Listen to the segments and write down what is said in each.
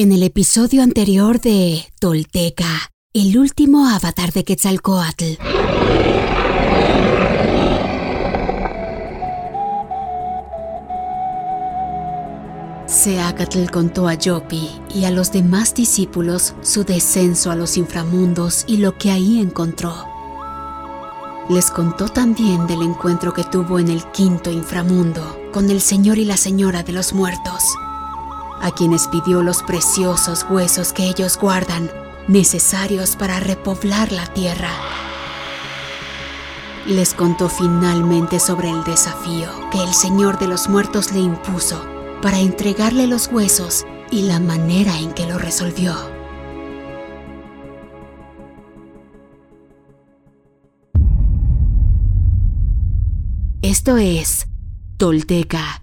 En el episodio anterior de Tolteca, el último avatar de Quetzalcoatl. Seacatl contó a Yopi y a los demás discípulos su descenso a los inframundos y lo que ahí encontró. Les contó también del encuentro que tuvo en el quinto inframundo con el Señor y la Señora de los muertos a quienes pidió los preciosos huesos que ellos guardan, necesarios para repoblar la tierra. Les contó finalmente sobre el desafío que el Señor de los Muertos le impuso para entregarle los huesos y la manera en que lo resolvió. Esto es Tolteca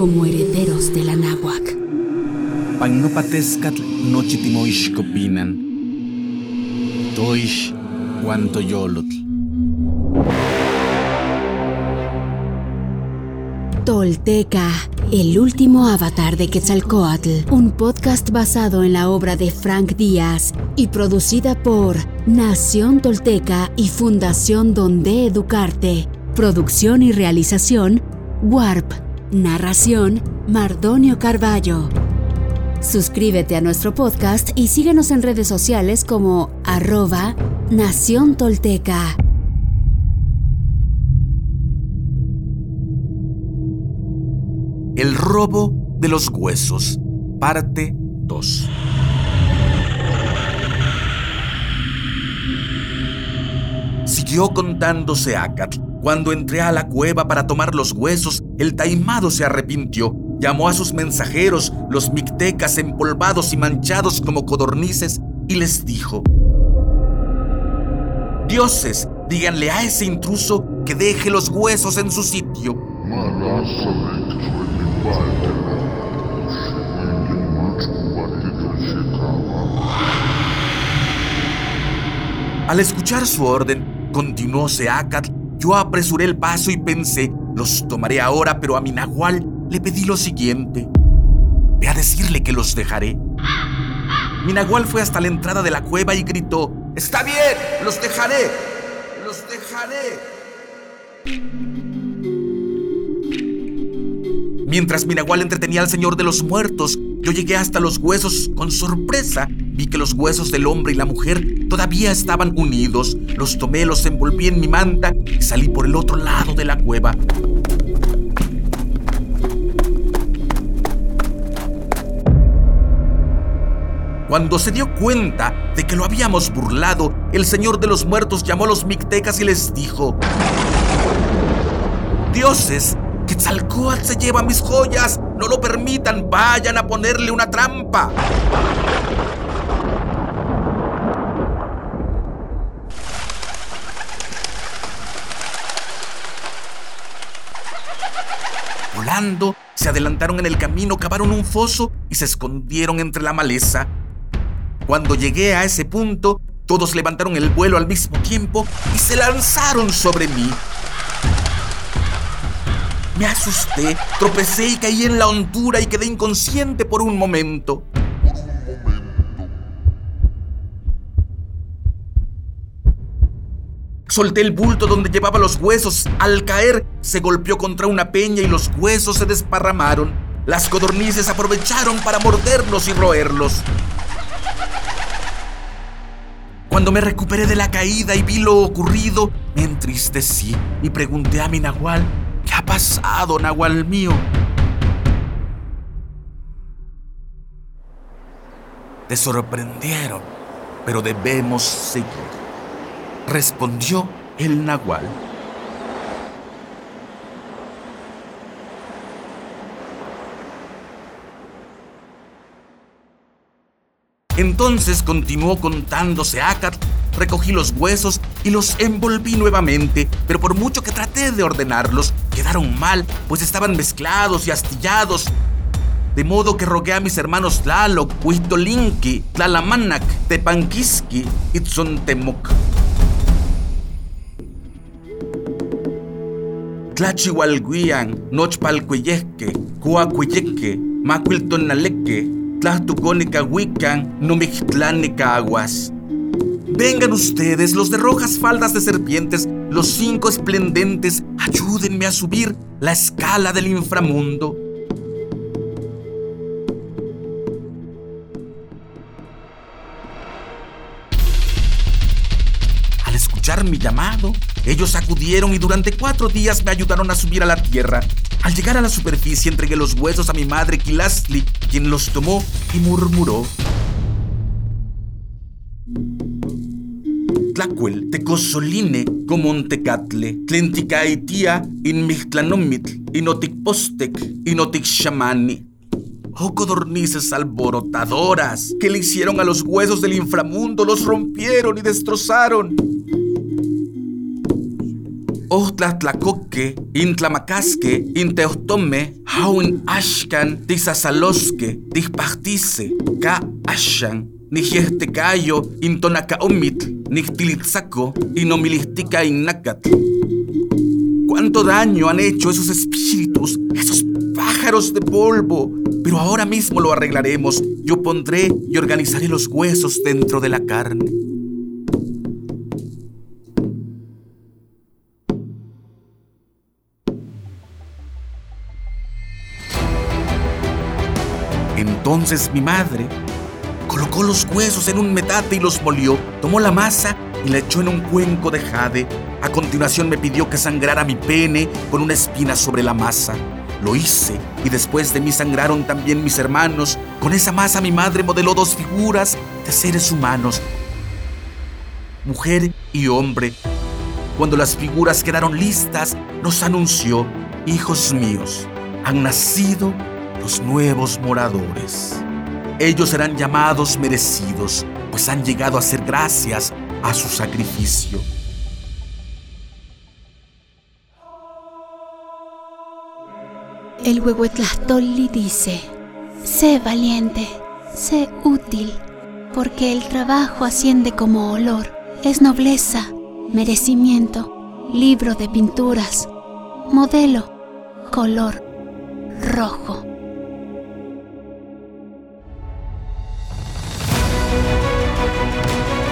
como herederos de la náhuac. Pagnopatescatl nochitimoixcopinan. Toish yolotl. Tolteca, el último avatar de Quetzalcoatl, un podcast basado en la obra de Frank Díaz y producida por Nación Tolteca y Fundación Donde Educarte. Producción y realización, Warp Narración, Mardonio Carballo. Suscríbete a nuestro podcast y síguenos en redes sociales como arroba Nación Tolteca. El robo de los huesos, parte 2. Siguió contándose Acat cuando entré a la cueva para tomar los huesos, el taimado se arrepintió. Llamó a sus mensajeros, los mictecas empolvados y manchados como codornices, y les dijo, Dioses, díganle a ese intruso que deje los huesos en su sitio. Al escuchar su orden, continuó Seacat yo apresuré el paso y pensé, los tomaré ahora, pero a mi nahual le pedí lo siguiente. Ve a decirle que los dejaré. Mi nahual fue hasta la entrada de la cueva y gritó, Está bien, los dejaré, los dejaré. Mientras mi nahual entretenía al Señor de los muertos, yo llegué hasta los huesos con sorpresa. Vi que los huesos del hombre y la mujer todavía estaban unidos. Los tomé, los envolví en mi manta y salí por el otro lado de la cueva. Cuando se dio cuenta de que lo habíamos burlado, el Señor de los Muertos llamó a los mictecas y les dijo, Dioses, Quetzalcoatl se lleva mis joyas. No lo permitan. Vayan a ponerle una trampa. Volando, se adelantaron en el camino, cavaron un foso y se escondieron entre la maleza. Cuando llegué a ese punto, todos levantaron el vuelo al mismo tiempo y se lanzaron sobre mí. Me asusté, tropecé y caí en la hondura y quedé inconsciente por un momento. Solté el bulto donde llevaba los huesos. Al caer, se golpeó contra una peña y los huesos se desparramaron. Las codornices aprovecharon para morderlos y roerlos. Cuando me recuperé de la caída y vi lo ocurrido, me entristecí y pregunté a mi nahual ¿Qué ha pasado, Nahual mío? Te sorprendieron, pero debemos seguir. Respondió el Nahual. Entonces continuó contándose Acat, recogí los huesos y los envolví nuevamente, pero por mucho que traté de ordenarlos, quedaron mal, pues estaban mezclados y astillados. De modo que rogué a mis hermanos Tlaloc, Huitolinki, Tlalamanac, Tepanquiski y Tzontemoc. Tlachihualguian, Nochpalcuyeque, Cuacuyeque, Macuiltonaleque, Tlahtucónica Huican, Nomictlánica Aguas. Vengan ustedes, los de rojas faldas de serpientes, los cinco esplendentes, ayúdenme a subir la escala del inframundo. Al escuchar mi llamado, ellos acudieron y durante cuatro días me ayudaron a subir a la tierra. Al llegar a la superficie entregué los huesos a mi madre Kilastli, quien los tomó y murmuró. Tlacuel, tecosoline, comontecatle, tlenticaitia, inmictlanomitl, inoticpostec, inoticshamani. Oh codornices alborotadoras, que le hicieron a los huesos del inframundo, los rompieron y destrozaron. Ohtlatlacoque, Intlamacasque, Inteostome, Hauin Ashkan, Tisasaloske, Tispachtice, Ka Ashan, Nijiestecayo, Intonacaomit, Nixtilitzaco, Inomilistica Innacat. ¿Cuánto daño han hecho esos espíritus, esos pájaros de polvo? Pero ahora mismo lo arreglaremos. Yo pondré y organizaré los huesos dentro de la carne. Entonces mi madre colocó los huesos en un metate y los molió, tomó la masa y la echó en un cuenco de jade. A continuación me pidió que sangrara mi pene con una espina sobre la masa. Lo hice y después de mí sangraron también mis hermanos. Con esa masa mi madre modeló dos figuras de seres humanos, mujer y hombre. Cuando las figuras quedaron listas, nos anunció, hijos míos, han nacido los nuevos moradores. Ellos serán llamados merecidos, pues han llegado a ser gracias a su sacrificio. El Huehuetlastolli dice, sé valiente, sé útil, porque el trabajo asciende como olor, es nobleza, merecimiento, libro de pinturas, modelo, color rojo.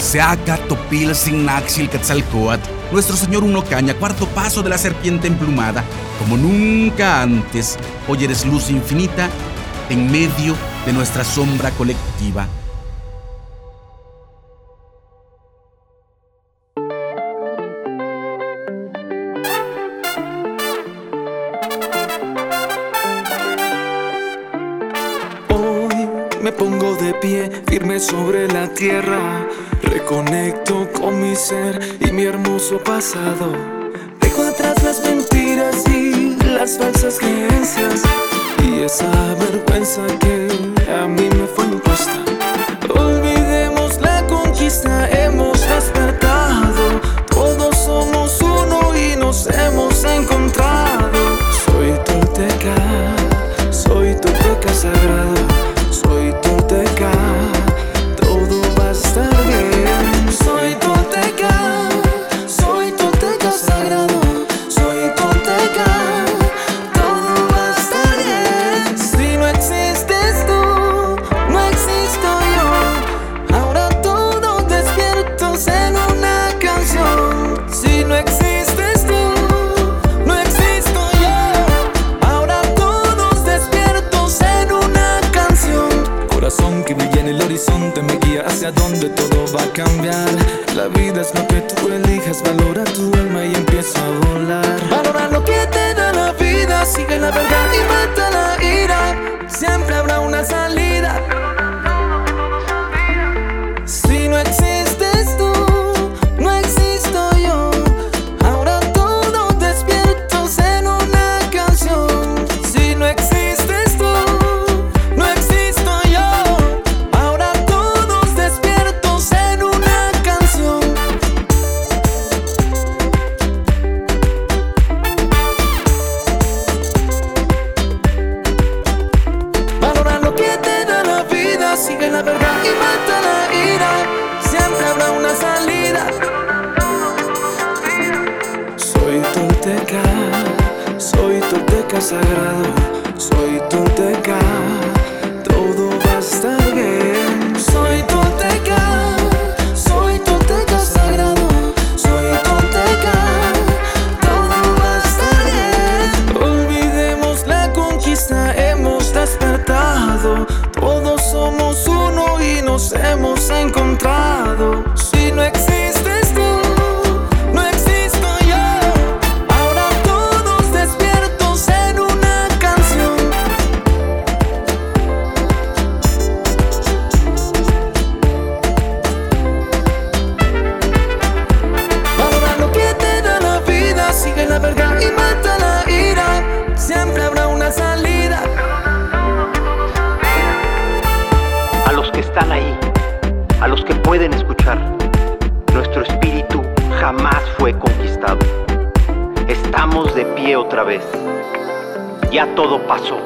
Seaca Topil Sinaxil Quetzalcoatl, nuestro señor Uno Caña, cuarto paso de la serpiente emplumada, como nunca antes, hoy eres luz infinita en medio de nuestra sombra colectiva. Hoy me pongo de pie, firme sobre la tierra. Reconecto con mi ser y mi hermoso pasado. Dejo atrás las mentiras y las falsas creencias. Y esa vergüenza que a mí me va a cambiar. La vida es lo que tú elijas, valora tu alma y empieza a volar. Valora lo que te da la vida, sigue la verdad y mata sigue la verdad y mata la ira. Siempre habrá una salida. Soy tolteca, soy tolteca sagrado, soy Nuestro espíritu jamás fue conquistado. Estamos de pie otra vez. Ya todo pasó.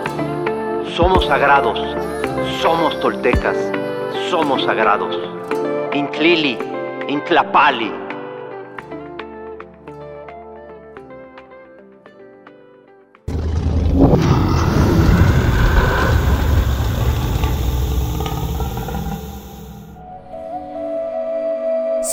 Somos sagrados. Somos toltecas. Somos sagrados. Intlili, Intlapali.